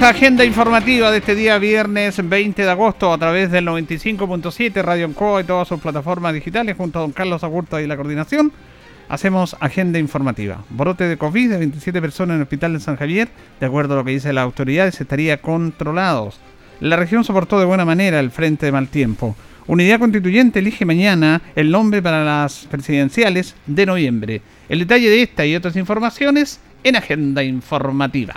Agenda informativa de este día viernes 20 de agosto a través del 95.7 Radio Encoa y todas sus plataformas digitales junto a don Carlos Agurta y la coordinación. Hacemos agenda informativa. Brote de COVID de 27 personas en el hospital de San Javier, de acuerdo a lo que dice la autoridades, estaría controlados. La región soportó de buena manera el frente de mal tiempo. Unidad Constituyente elige mañana el nombre para las presidenciales de noviembre. El detalle de esta y otras informaciones en Agenda Informativa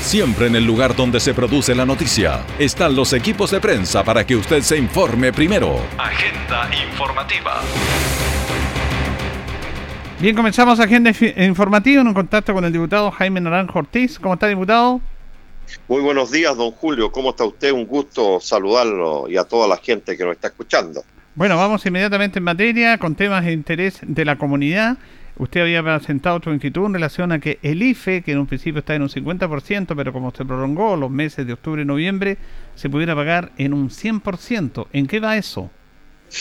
Siempre en el lugar donde se produce la noticia están los equipos de prensa para que usted se informe primero. Agenda informativa. Bien, comenzamos agenda informativa en un contacto con el diputado Jaime Naranjo Ortiz. ¿Cómo está, diputado? Muy buenos días, don Julio. ¿Cómo está usted? Un gusto saludarlo y a toda la gente que nos está escuchando. Bueno, vamos inmediatamente en materia con temas de interés de la comunidad. Usted había presentado otro inquietud en relación a que el IFE, que en un principio está en un 50%, pero como se prolongó los meses de octubre y noviembre, se pudiera pagar en un 100%. ¿En qué va eso?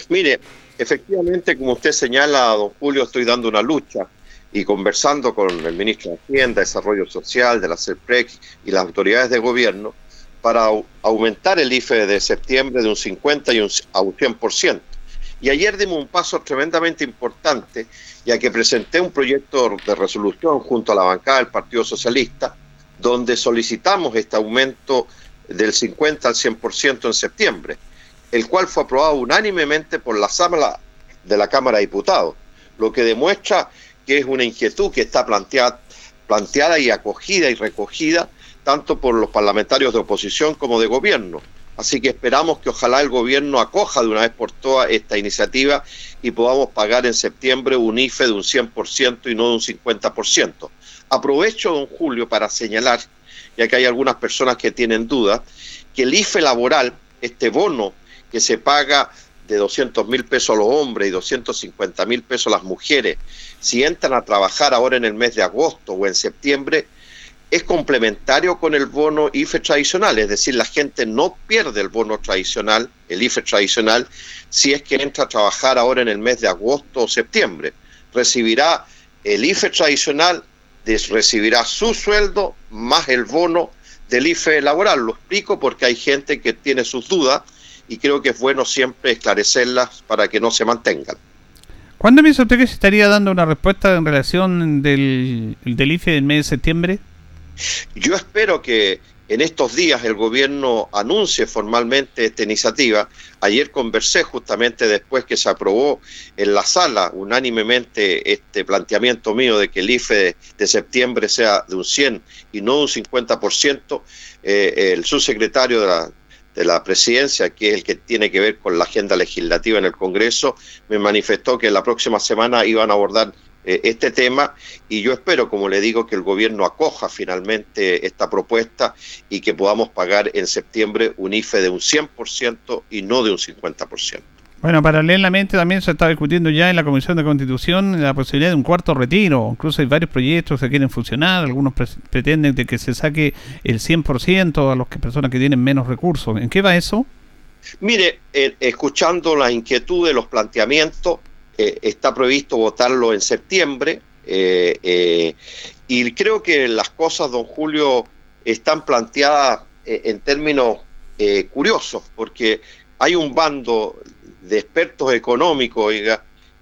Mire, efectivamente, como usted señala, don Julio, estoy dando una lucha y conversando con el ministro de Hacienda, Desarrollo Social, de la CERPREC y las autoridades de gobierno, para aumentar el IFE de septiembre de un 50 y un, a un 100%. Y ayer dimos un paso tremendamente importante, ya que presenté un proyecto de resolución junto a la bancada del Partido Socialista, donde solicitamos este aumento del 50 al 100% en septiembre, el cual fue aprobado unánimemente por la Sala de la Cámara de Diputados, lo que demuestra que es una inquietud que está planteada, planteada y acogida y recogida tanto por los parlamentarios de oposición como de gobierno. Así que esperamos que ojalá el gobierno acoja de una vez por todas esta iniciativa y podamos pagar en septiembre un IFE de un 100% y no de un 50%. Aprovecho, don Julio, para señalar, ya que hay algunas personas que tienen dudas, que el IFE laboral, este bono que se paga de 200 mil pesos a los hombres y 250 mil pesos a las mujeres, si entran a trabajar ahora en el mes de agosto o en septiembre, es complementario con el bono IFE tradicional, es decir, la gente no pierde el bono tradicional, el IFE tradicional, si es que entra a trabajar ahora en el mes de agosto o septiembre. Recibirá el IFE tradicional, recibirá su sueldo más el bono del IFE laboral. Lo explico porque hay gente que tiene sus dudas y creo que es bueno siempre esclarecerlas para que no se mantengan. ¿Cuándo piensa usted que se estaría dando una respuesta en relación del, del IFE del mes de septiembre? Yo espero que en estos días el gobierno anuncie formalmente esta iniciativa. Ayer conversé justamente después que se aprobó en la sala unánimemente este planteamiento mío de que el IFE de, septiembre sea de un 100 y no de un 50%. Eh, el subsecretario de la, de la presidencia, que es el que tiene que ver con la agenda legislativa en el Congreso, me manifestó que la próxima semana iban a abordar eh, este tema y yo espero, como le digo, que el gobierno acoja finalmente esta propuesta y que podamos pagar en septiembre un IFE de un 100% y no de un 50%. Bueno, paralelamente también se está discutiendo ya en la Comisión de Constitución la posibilidad de un cuarto retiro. Incluso hay varios proyectos que quieren funcionar. Algunos pretenden de que se saque el 100% a las personas que tienen menos recursos. ¿En qué va eso? Mire, eh, escuchando la inquietud de los planteamientos, eh, está previsto votarlo en septiembre eh, eh, y creo que las cosas, don Julio, están planteadas en términos curiosos, porque hay un bando de expertos económicos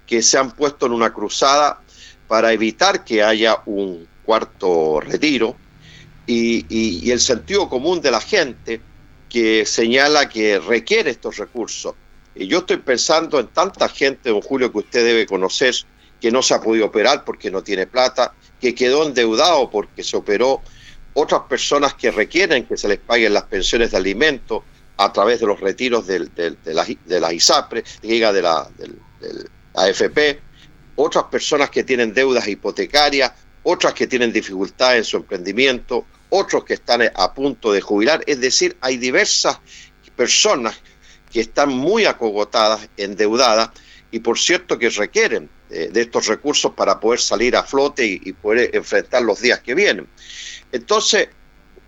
que se han puesto en una cruzada para evitar que haya un cuarto retiro y el sentido común de la gente que señala que requiere estos recursos. Y yo estoy pensando en tanta gente, don Julio, que usted debe conocer, que no se ha podido operar porque no tiene plata, que quedó endeudado porque se operó, otras personas que requieren que se les paguen las pensiones de alimentos a través de los retiros de, la, de la ISAPRE, diga de la del, AFP, otras personas que tienen deudas hipotecarias, otras que tienen dificultades en su emprendimiento, otros que están a punto de jubilar. Es decir, hay diversas personas que están muy acogotadas, endeudadas, y por cierto que requieren eh, de estos recursos para poder salir a flote y, poder enfrentar los días que vienen. Entonces,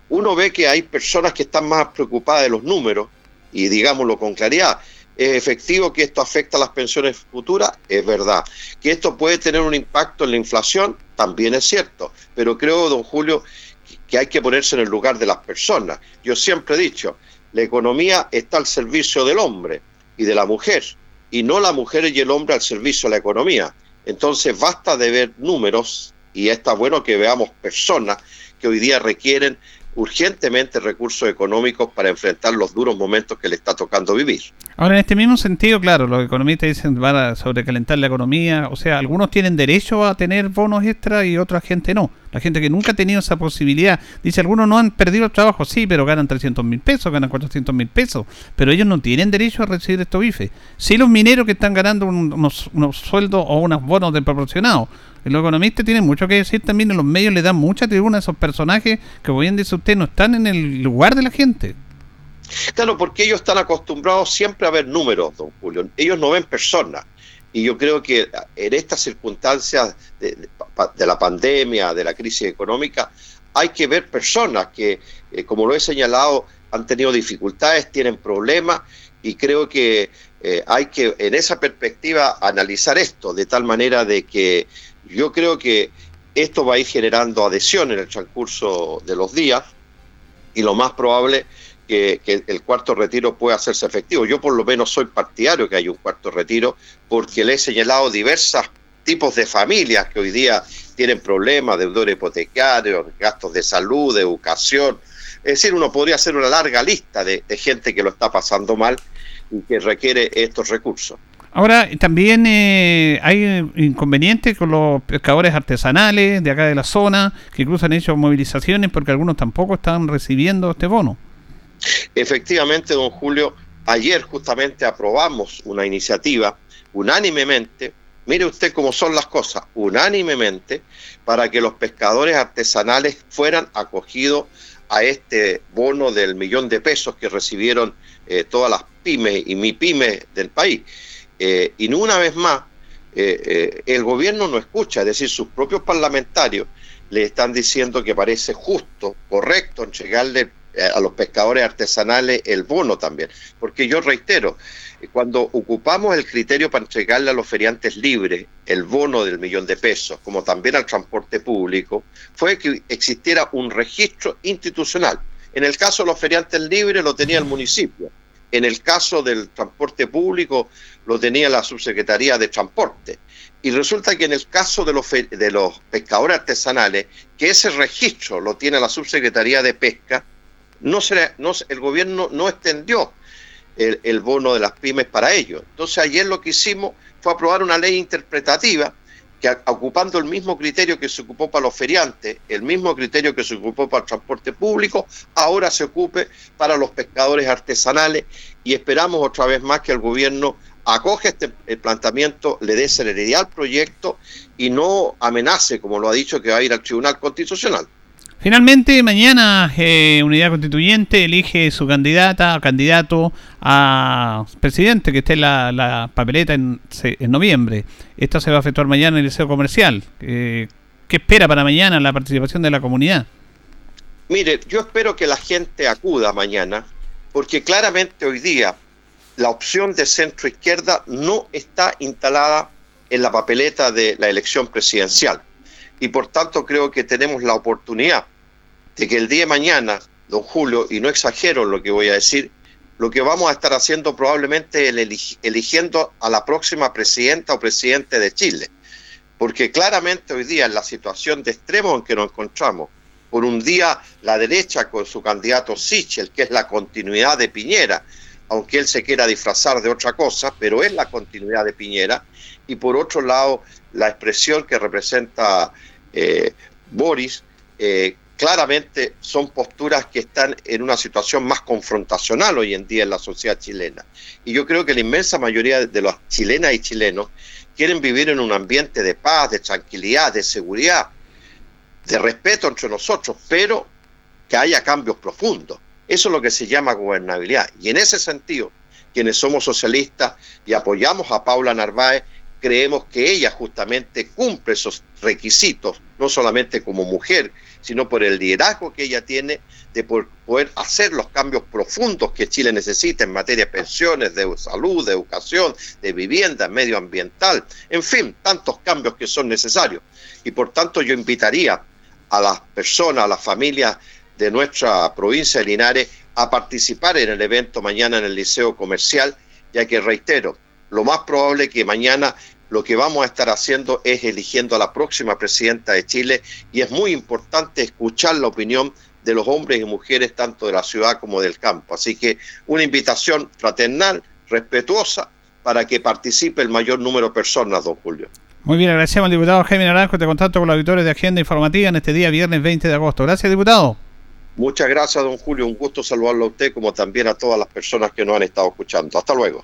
uno ve que hay personas que están más preocupadas de los números, y digámoslo con claridad, ¿Es efectivo que esto afecta a las pensiones futuras? Es verdad. ¿Que esto puede tener un impacto en la inflación? También es cierto. Pero creo, don Julio, que hay que ponerse en el lugar de las personas. Yo siempre he dicho, la economía está al servicio del hombre y de la mujer y no la mujer y el hombre al servicio de la economía. Entonces basta de ver números y está bueno que veamos personas que hoy día requieren urgentemente recursos económicos para enfrentar los duros momentos que le está tocando vivir. Ahora, en este mismo sentido, claro, los economistas dicen van a sobrecalentar la economía, o sea, algunos tienen derecho a tener bonos extra y otra gente no. La gente que nunca ha tenido esa posibilidad, dice, algunos no han perdido el trabajo, sí, pero ganan 300 mil pesos, ganan 400 mil pesos, pero ellos no tienen derecho a recibir estos bifes. Sí los mineros que están ganando unos, unos sueldos o unos bonos desproporcionados, los economistas tienen mucho que decir también, en los medios le dan mucha tribuna a esos personajes que, como bien dice usted, no están en el lugar de la gente. Claro, porque ellos están acostumbrados siempre a ver números, don Julio. Ellos no ven personas. Y yo creo que en estas circunstancias de, la pandemia, de la crisis económica, hay que ver personas que, eh, como lo he señalado, han tenido dificultades, tienen problemas, y creo que eh, hay que, en esa perspectiva, analizar esto de tal manera de que yo creo que esto va a ir generando adhesión en el transcurso de los días y lo más probable que, el cuarto retiro pueda hacerse efectivo. Yo por lo menos soy partidario que haya un cuarto retiro porque le he señalado diversos tipos de familias que hoy día tienen problemas, deudores hipotecarios, gastos de salud, de educación. Es decir, uno podría hacer una larga lista de gente que lo está pasando mal y que requiere estos recursos. Ahora, también eh, hay inconvenientes con los pescadores artesanales de acá de la zona, que incluso han hecho movilizaciones porque algunos tampoco están recibiendo este bono. Efectivamente, don Julio, ayer justamente aprobamos una iniciativa unánimemente, mire usted cómo son las cosas, unánimemente, para que los pescadores artesanales fueran acogidos a este bono del millón de pesos que recibieron eh, todas las pymes y mi pymes del país. Eh, y una vez más, eh, el gobierno no escucha, es decir, sus propios parlamentarios le están diciendo que parece justo, correcto, entregarle a los pescadores artesanales el bono también. Porque yo reitero, cuando ocupamos el criterio para entregarle a los feriantes libres el bono del millón de pesos, como también al transporte público, fue que existiera un registro institucional. En el caso de los feriantes libres lo tenía el municipio en el caso del transporte público lo tenía la subsecretaría de transporte. Y resulta que en el caso de los, de los pescadores artesanales, que ese registro lo tiene la subsecretaría de pesca, no se, no, el gobierno no extendió el, bono de las pymes para ellos. Entonces ayer lo que hicimos fue aprobar una ley interpretativa que ocupando el mismo criterio que se ocupó para los feriantes, el mismo criterio que se ocupó para el transporte público, ahora se ocupe para los pescadores artesanales y esperamos otra vez más que el gobierno acoge este planteamiento, le dé celeridad al proyecto y no amenace, como lo ha dicho, que va a ir al Tribunal Constitucional. Finalmente, mañana eh, Unidad Constituyente elige su candidata o candidato a presidente que esté en la, papeleta en, noviembre. Esto se va a efectuar mañana en el Liceo Comercial. Eh, ¿Qué espera para mañana la participación de la comunidad? Mire, yo espero que la gente acuda mañana, porque claramente hoy día la opción de centro izquierda no está instalada en la papeleta de la elección presidencial. Y por tanto creo que tenemos la oportunidad de que el día de mañana, don Julio, y no exagero lo que voy a decir, lo que vamos a estar haciendo probablemente es eligiendo a la próxima presidenta o presidente de Chile. Porque claramente hoy día en la situación de extremo en que nos encontramos, Por un día la derecha con su candidato Sichel, que es la continuidad de Piñera, aunque él se quiera disfrazar de otra cosa, pero es la continuidad de Piñera. Y por otro lado, la expresión que representa eh, Boris, eh, claramente son posturas que están en una situación más confrontacional hoy en día en la sociedad chilena. Y yo creo que la inmensa mayoría de los chilenas y chilenos quieren vivir en un ambiente de paz, de tranquilidad, de seguridad, de respeto entre nosotros, pero que haya cambios profundos. Eso es lo que se llama gobernabilidad. Y en ese sentido, quienes somos socialistas y apoyamos a Paula Narváez, creemos que ella justamente cumple esos requisitos, no solamente como mujer, sino por el liderazgo que ella tiene de poder hacer los cambios profundos que Chile necesita en materia de pensiones, de salud, de educación, de vivienda, medioambiental, en fin, tantos cambios que son necesarios. Y por tanto yo invitaría a las personas, a las familias de nuestra provincia de Linares a participar en el evento mañana en el Liceo Comercial, ya que reitero, lo más probable que mañana lo que vamos a estar haciendo es eligiendo a la próxima presidenta de Chile y es muy importante escuchar la opinión de los hombres y mujeres tanto de la ciudad como del campo. Así que una invitación fraternal, respetuosa, para que participe el mayor número de personas, don Julio. Muy bien, agradecemos al diputado Jaime Naranjo. Te contacto con la auditores de Agenda Informativa en este día, viernes 20 de agosto. Gracias, diputado. Muchas gracias, don Julio. Un gusto saludarlo a usted, como también a todas las personas que nos han estado escuchando. Hasta luego.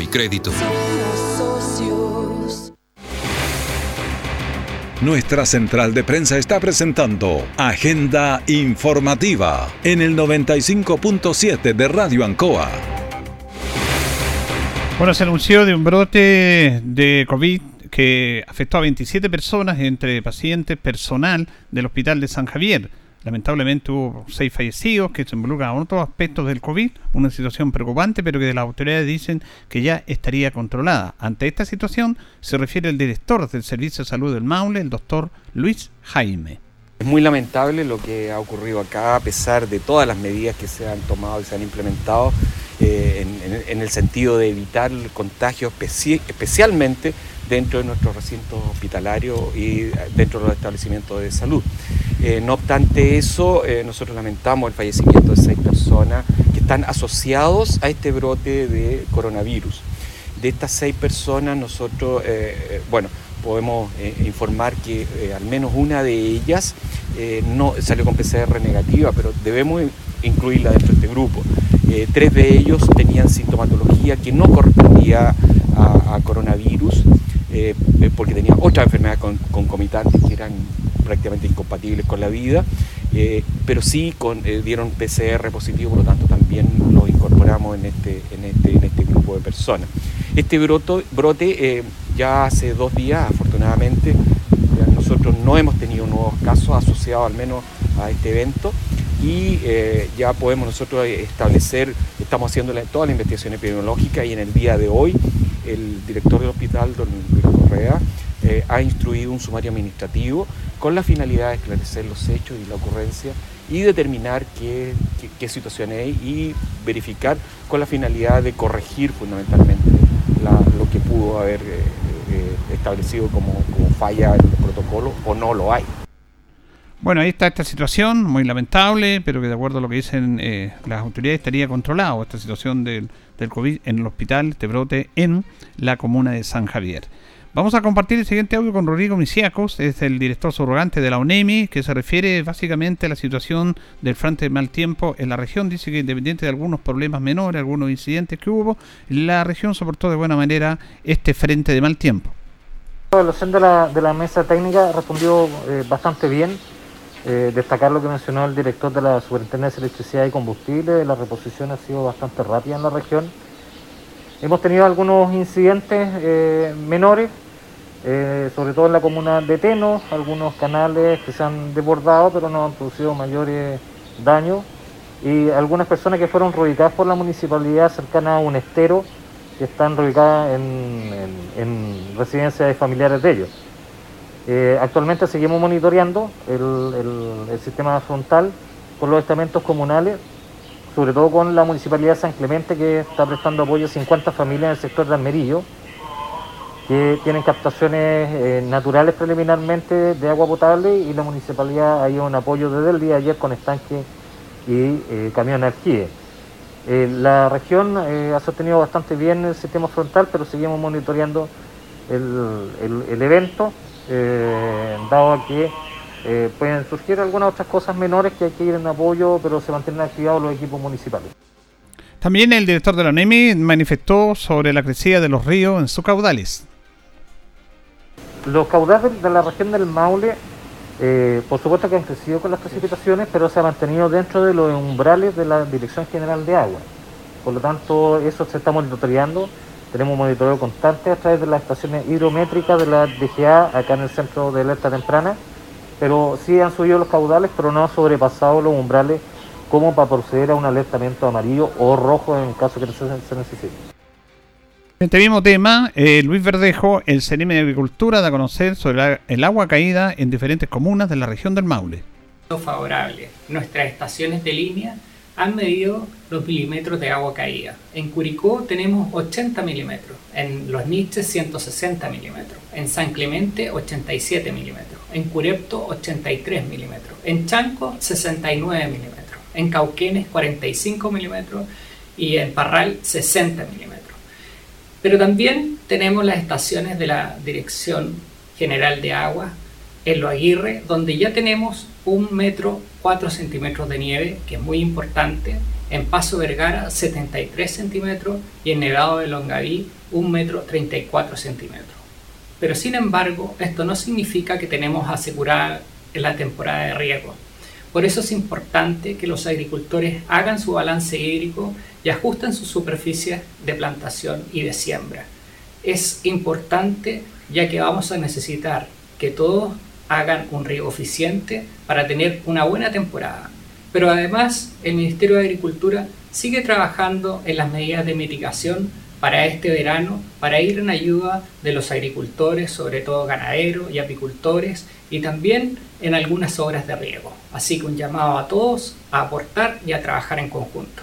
y Crédito. Nuestra central de prensa está presentando Agenda Informativa en el 95.7 de Radio Ancoa. Bueno, se anunció de un brote de COVID que afectó a 27 personas entre pacientes, personal del Hospital de San Javier. Lamentablemente hubo seis fallecidos que se involucran en otros aspectos del COVID, una situación preocupante, pero que las autoridades dicen que ya estaría controlada. Ante esta situación se refiere el director del Servicio de Salud del Maule, el doctor Luis Jaime. Es muy lamentable lo que ha ocurrido acá, a pesar de todas las medidas que se han tomado y se han implementado eh, en, el sentido de evitar el contagio, especialmente dentro de nuestros recintos hospitalarios y dentro de los establecimientos de salud. Eh, no obstante eso, eh, nosotros lamentamos el fallecimiento de seis personas que están asociados a este brote de coronavirus. De estas seis personas, nosotros, eh, bueno, podemos informar que al menos una de ellas no salió con PCR negativa, pero debemos incluirla dentro de este grupo. tres de ellos tenían sintomatología que no correspondía a, coronavirus, porque tenían otra enfermedad concomitante que eran prácticamente incompatibles con la vida, eh, pero sí eh, dieron PCR positivo, por lo tanto también lo incorporamos en este, este, este grupo de personas. Este brote eh, ya hace dos días, afortunadamente, nosotros no hemos tenido nuevos casos asociados al menos a este evento y ya podemos nosotros establecer, estamos haciendo toda la investigación epidemiológica y en el día de hoy el director del hospital, don Luis Correa, ha instruido un sumario administrativo con la finalidad de esclarecer los hechos y la ocurrencia y determinar qué, situación hay y verificar con la finalidad de corregir fundamentalmente lo que pudo haber eh, eh, establecido como, falla en el protocolo o no lo hay. Bueno, ahí está esta situación, muy lamentable, pero que de acuerdo a lo que dicen eh, las autoridades estaría controlado esta situación del, del COVID en el hospital, este brote en la comuna de San Javier. Vamos a compartir el siguiente audio con Rodrigo Misiacos, es el director subrogante de la UNEMI, que se refiere básicamente a la situación del frente de mal tiempo en la región. Dice que independiente de algunos problemas menores, algunos incidentes que hubo, la región soportó de buena manera este frente de mal tiempo. La evaluación de la, mesa técnica respondió eh, bastante bien. Eh, destacar lo que mencionó el director de la Superintendencia de Electricidad y Combustible, la reposición ha sido bastante rápida en la región. Hemos tenido algunos incidentes eh, menores, eh, sobre todo en la comuna de Teno, algunos canales que se han desbordado pero no han producido mayores daños y algunas personas que fueron reubicadas por la municipalidad cercana a un estero que están reubicadas en, en residencias de familiares de ellos. Eh, actualmente seguimos monitoreando el, sistema frontal con los estamentos comunales, sobre todo con la Municipalidad de San Clemente que está prestando apoyo a 50 familias en el sector de Almerillo, que tienen captaciones eh, naturales preliminarmente de agua potable y la Municipalidad ha ido un apoyo desde el día de ayer con estanque y eh, camión alquíe. la región ha sostenido bastante bien el sistema frontal, pero seguimos monitoreando el evento eh, dado que eh, pueden surgir algunas otras cosas menores que hay que ir en apoyo, pero se mantienen activados los equipos municipales. También el director de la NEMI manifestó sobre la crecida de los ríos en sus caudales. Los caudales de la región del Maule, eh, por supuesto que han crecido con las precipitaciones, pero se ha mantenido dentro de los umbrales de la Dirección General de Agua. Por lo tanto, eso se está monitoreando tenemos un monitoreo constante a través de las estaciones hidrométricas de la DGA acá en el centro de alerta temprana, pero sí han subido los caudales, pero no han sobrepasado los umbrales como para proceder a un alertamiento amarillo o rojo en caso que se, necesite. En este mismo tema, eh, Luis Verdejo, el CNM de Agricultura, da a conocer sobre el agua caída en diferentes comunas de la región del Maule. Favorable. Nuestras estaciones de línea han medido los milímetros de agua caída. En Curicó tenemos 80 milímetros, en Los Niches 160 milímetros, en San Clemente 87 milímetros, en Curepto 83 milímetros, en Chanco 69 milímetros, en Cauquenes 45 milímetros y en Parral 60 milímetros. Pero también tenemos las estaciones de la Dirección General de Agua en Lo Aguirre, donde ya tenemos un metro 4 centímetros de nieve, que es muy importante. En Paso Vergara 73 centímetros y en Nevado de Longaví un metro 34 centímetros. Pero sin embargo, esto no significa que tenemos asegurada la temporada de riego. Por eso es importante que los agricultores hagan su balance hídrico y ajusten sus superficies de plantación y de siembra. Es importante ya que vamos a necesitar que todos hagan un riego eficiente para tener una buena temporada. Pero además el Ministerio de Agricultura sigue trabajando en las medidas de mitigación para este verano, para ir en ayuda de los agricultores, sobre todo ganaderos y apicultores, y también en algunas obras de riego. Así que un llamado a todos a aportar y a trabajar en conjunto.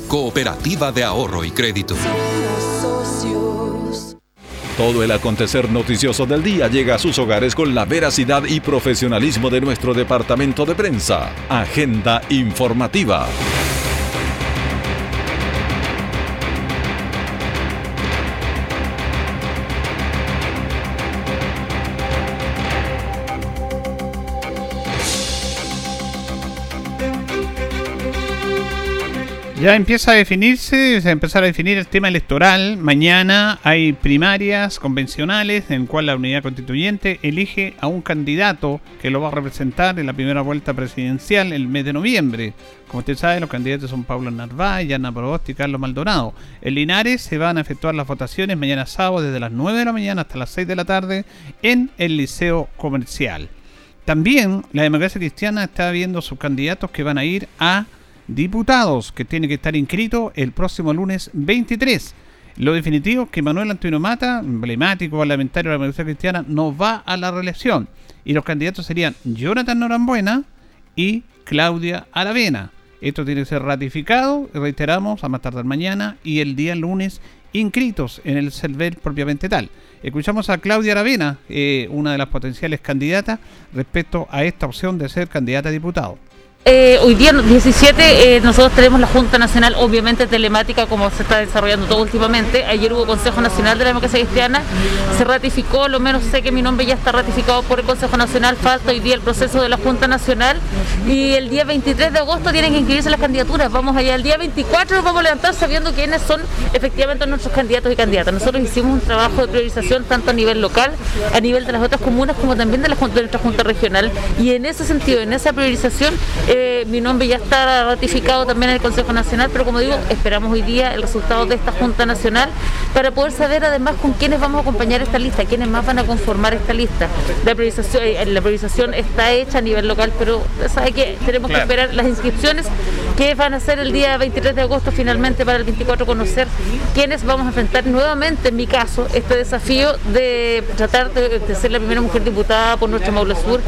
Cooperativa de Ahorro y Crédito. Todo el acontecer noticioso del día llega a sus hogares con la veracidad y profesionalismo de nuestro departamento de prensa. Agenda informativa. Ya empieza a definirse, se a empezar a definir el tema electoral. Mañana hay primarias convencionales en cual la unidad constituyente elige a un candidato que lo va a representar en la primera vuelta presidencial el mes de noviembre. Como usted sabe, los candidatos son Pablo Narváez, Ana Probost y Carlos Maldonado. En Linares se van a efectuar las votaciones mañana sábado desde las 9 de la mañana hasta las 6 de la tarde en el Liceo Comercial. También la democracia cristiana está viendo sus candidatos que van a ir a diputados que tiene que estar inscrito el próximo lunes 23. Lo definitivo es que Manuel Antonio Mata, emblemático parlamentario de la Democracia Cristiana, no va a la reelección. Y los candidatos serían Jonathan Norambuena y Claudia Aravena. Esto tiene que ser ratificado, reiteramos, a más tardar mañana y el día lunes inscritos en el CERVEL propiamente tal. Escuchamos a Claudia Aravena, eh, una de las potenciales candidatas, respecto a esta opción de ser candidata a diputado. Eh, hoy día 17 eh, nosotros tenemos la Junta Nacional obviamente telemática como se está desarrollando todo últimamente. Ayer hubo Consejo Nacional de la Democracia Cristiana, se ratificó, lo menos sé que mi nombre ya está ratificado por el Consejo Nacional, falta hoy día el proceso de la Junta Nacional y el día 23 de agosto tienen que inscribirse las candidaturas. Vamos allá, el día 24 nos vamos a levantar sabiendo quiénes son efectivamente nuestros candidatos y candidatas. Nosotros hicimos un trabajo de priorización tanto a nivel local, a nivel de las otras comunas como también de, la, de nuestra Junta Regional y en ese sentido, en esa priorización eh, mi nombre ya está ratificado también en el Consejo Nacional, pero como digo, esperamos hoy día el resultado de esta Junta Nacional para poder saber además con quiénes vamos a acompañar esta lista, quiénes más van a conformar esta lista. La priorización, eh, la priorización está hecha a nivel local, pero sabe que tenemos que esperar las inscripciones que van a ser el día 23 de agosto finalmente para el 24 conocer quiénes vamos a enfrentar nuevamente, en mi caso, este desafío de tratar de, ser la primera mujer diputada por nuestro Maule Sur.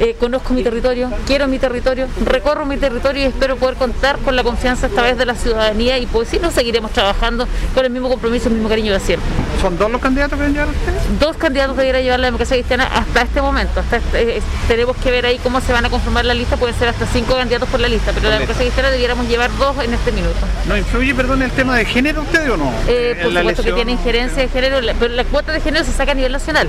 Eh, conozco mi territorio, quiero mi territorio, recorro mi territorio y espero poder contar con la confianza esta vez de la ciudadanía y pues si no seguiremos trabajando con el mismo compromiso, el mismo cariño de siempre. ¿Son dos los candidatos que van a llevar ustedes? Dos candidatos que quieren llevar la democracia cristiana hasta este momento. Hasta este, tenemos que ver ahí cómo se van a conformar la lista, pueden ser hasta cinco candidatos por la lista, pero la democracia cristiana debiéramos llevar dos en este minuto. ¿No influye, perdón, el tema de género ustedes o no? Eh, por supuesto que tiene injerencia de género, pero la cuota de género se saca a nivel nacional.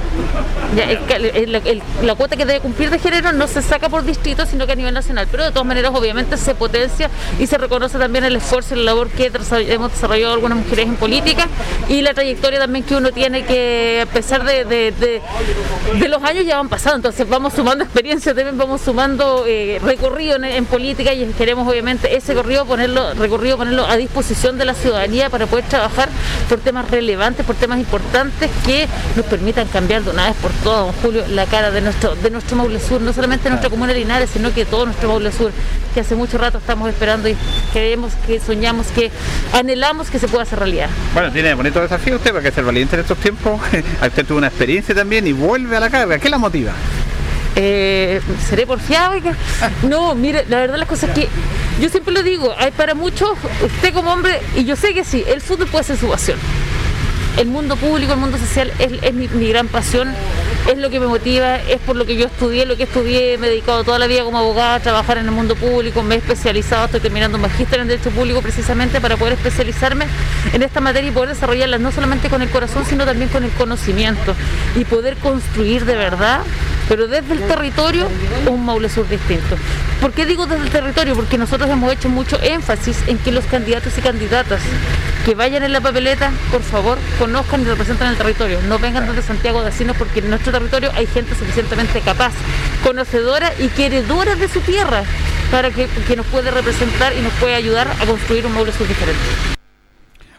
la cuota que debe cumplir de género no se saca por distrito, sino que a nivel nacional, pero de todas maneras obviamente se potencia y se reconoce también el esfuerzo y la labor que hemos desarrollado algunas mujeres en política y la trayectoria también que uno tiene que, a pesar de, de, los años ya van pasando, entonces vamos sumando experiencia, también vamos sumando eh, recorrido en, política y queremos obviamente ese recorrido ponerlo, recorrido ponerlo a disposición de la ciudadanía para poder trabajar por temas relevantes, por temas importantes que nos permitan cambiar de una vez por todas, don Julio, la cara de nuestro, de nuestro Maule Sur, no solamente nuestra comuna de Linares, sino que todo nuestro Maule Sur que hace mucho rato estamos esperando y queremos, que soñamos, que anhelamos que se pueda hacer realidad. Bueno, tiene bonito desafío usted, porque ser valiente en estos tiempos. usted tuvo una experiencia también y vuelve a la carga. ¿Qué la motiva? Eh, seré porfiado. No, mire, la verdad las cosas que yo siempre lo digo, hay para muchos, usted como hombre, y yo sé que sí, el fútbol puede ser su pasión. El mundo público, el mundo social es, mi, mi gran pasión es lo que me motiva, es por lo que yo estudié, lo que estudié, me he dedicado toda la vida como abogada a trabajar en el mundo público, me he especializado, estoy terminando un magíster en Derecho Público precisamente para poder especializarme en esta materia y poder desarrollarla no solamente con el corazón, sino también con el conocimiento y poder construir de verdad pero desde el territorio un Maule Sur distinto. ¿Por qué digo desde el territorio? Porque nosotros hemos hecho mucho énfasis en que los candidatos y candidatas que vayan en la papeleta, por favor, conozcan y representan el territorio. No vengan desde Santiago de Asinos porque en nuestro territorio hay gente suficientemente capaz, conocedora y queredora de su tierra para que, que nos puede representar y nos puede ayudar a construir un Maule Sur diferente.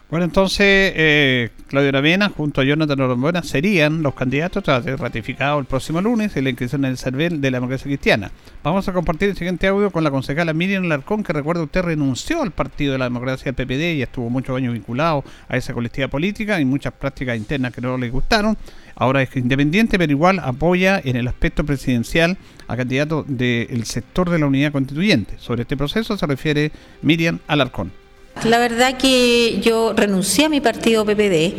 Bueno, entonces eh, Claudio Ravena junto a Jonathan Norambuena serían los candidatos tras ser ratificado el próximo lunes en la inscripción en el CERVEL de la democracia cristiana. Vamos a compartir el siguiente audio con la concejala Miriam Larcón, que recuerda usted renunció al partido de la democracia del PPD y estuvo muchos años vinculado a esa colectiva política y muchas prácticas internas que no le gustaron. Ahora es independiente, pero igual apoya en el aspecto presidencial a candidato del sector de la unidad constituyente. Sobre este proceso se refiere Miriam Alarcón. La verdad que yo renuncié a mi partido PPD,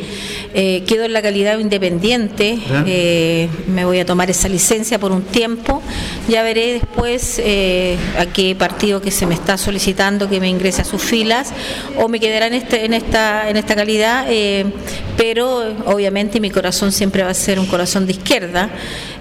eh, quedo en la calidad independiente, eh, me voy a tomar esa licencia por un tiempo, ya veré después eh, a qué partido que se me está solicitando que me ingrese a sus filas o me quedará en, este, en, esta, en esta calidad, pero obviamente mi corazón siempre va a ser un corazón de izquierda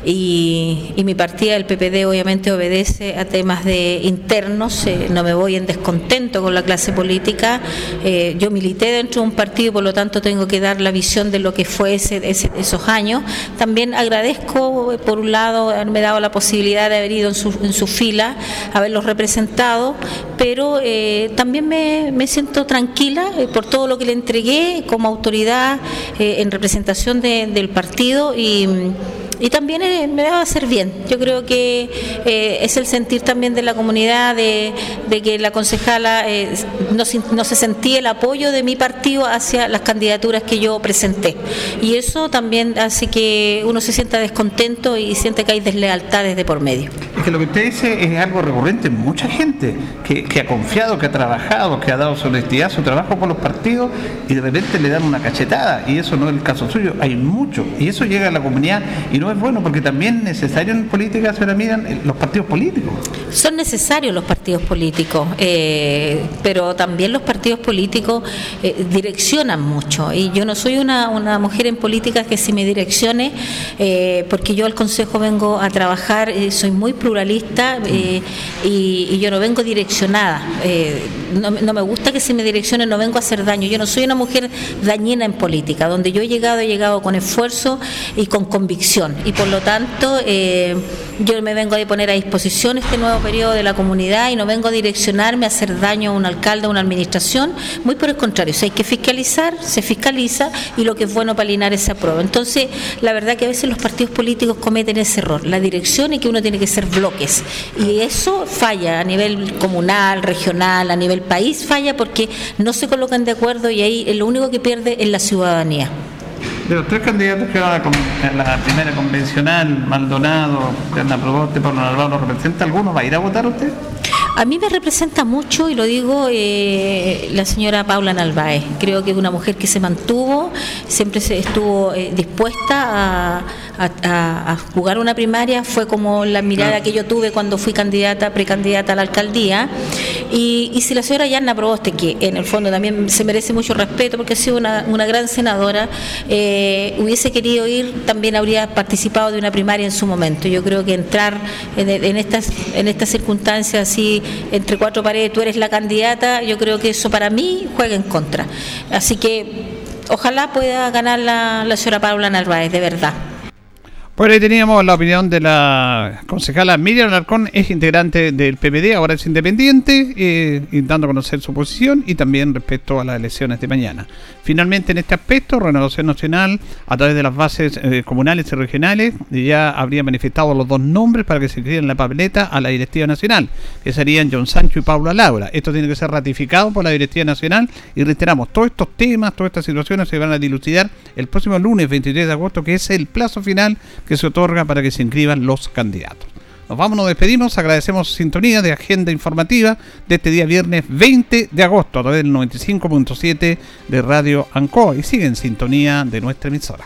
y, mi partida del PPD obviamente obedece a temas de internos, no me voy en descontento con la clase política eh, yo milité dentro de un partido, por lo tanto tengo que dar la visión de lo que fue ese, esos años. También agradezco, por un lado, haberme dado la posibilidad de haber ido en su, en su fila, haberlos representado, pero eh, también me, siento tranquila eh, por todo lo que le entregué como autoridad en representación del partido y y también eh, me va a hacer bien. Yo creo que eh, es el sentir también de la comunidad, de, que la concejala eh, no, se sentía el apoyo de mi partido hacia las candidaturas que yo presenté. Y eso también hace que uno se sienta descontento y siente que hay deslealtades de por medio. Es que lo que usted dice es algo recurrente en mucha gente que, que ha confiado, que ha trabajado, que ha dado su honestidad, su trabajo por los partidos y de repente le dan una cachetada. Y eso no es el caso suyo. Hay mucho. Y eso llega a la comunidad y no es bueno porque también es necesario en política, se miran los partidos políticos. Son necesarios los partidos políticos, eh, pero también los partidos políticos eh, direccionan mucho. Y yo no soy una, una, mujer en política que si me direccione, eh, porque yo al Consejo vengo a trabajar, soy muy pluralista y, y, yo no vengo direccionada. No, no, me gusta que si me direccione, no vengo a hacer daño. Yo no soy una mujer dañina en política. Donde yo he llegado, he llegado con esfuerzo y con convicción. Y por lo tanto, eh, yo me vengo a poner a disposición este nuevo periodo de la comunidad y no vengo a direccionarme a hacer daño a un alcalde o una administración. Muy por el contrario, si hay que fiscalizar, se fiscaliza y lo que es bueno para Linares se aprueba. Entonces, la verdad que a veces los partidos políticos cometen ese error. La dirección y que uno tiene que ser bloques. Y eso falla a nivel comunal, regional, a nivel país, falla porque no se colocan de acuerdo y ahí lo único que pierde es la ciudadanía. De los tres candidatos que van a la primera convencional, Maldonado, Ana Proboste, Pablo Narváez, representa alguno? ¿Va a ir a votar usted? A mí me representa mucho, y lo digo, eh, la señora Paula Narváez. Creo que es una mujer que se mantuvo, siempre se estuvo eh, dispuesta a a, jugar una primaria fue como la mirada que yo tuve cuando fui candidata, precandidata a la alcaldía. Y, si la señora Yanna Proboste, que en el fondo también se merece mucho respeto porque ha sido una, gran senadora, eh, hubiese querido ir, también habría participado de una primaria en su momento. Yo creo que entrar en, estas, en estas circunstancias así, entre cuatro paredes, tú eres la candidata, yo creo que eso para mí juega en contra. Así que ojalá pueda ganar la, la señora Paula Narváez, de verdad. Bueno, ahí teníamos la opinión de la concejala Miriam Alarcón, es integrante del PPD, ahora es independiente, eh, dando a conocer su posición y también respecto a las elecciones de mañana. Finalmente, en este aspecto, Renovación Nacional, a través de las bases eh, comunales y regionales, ya habría manifestado los dos nombres para que se inscriban la papeleta a la Directiva Nacional, que serían John Sancho y Paula Laura. Esto tiene que ser ratificado por la Directiva Nacional y reiteramos, todos estos temas, todas estas situaciones se van a dilucidar el próximo lunes 23 de agosto, que es el plazo final que se otorga para que se inscriban los candidatos. Nos vamos, nos despedimos, agradecemos sintonía de agenda informativa de este día viernes 20 de agosto a través del 95.7 de Radio Ancoa y sigue en sintonía de nuestra emisora.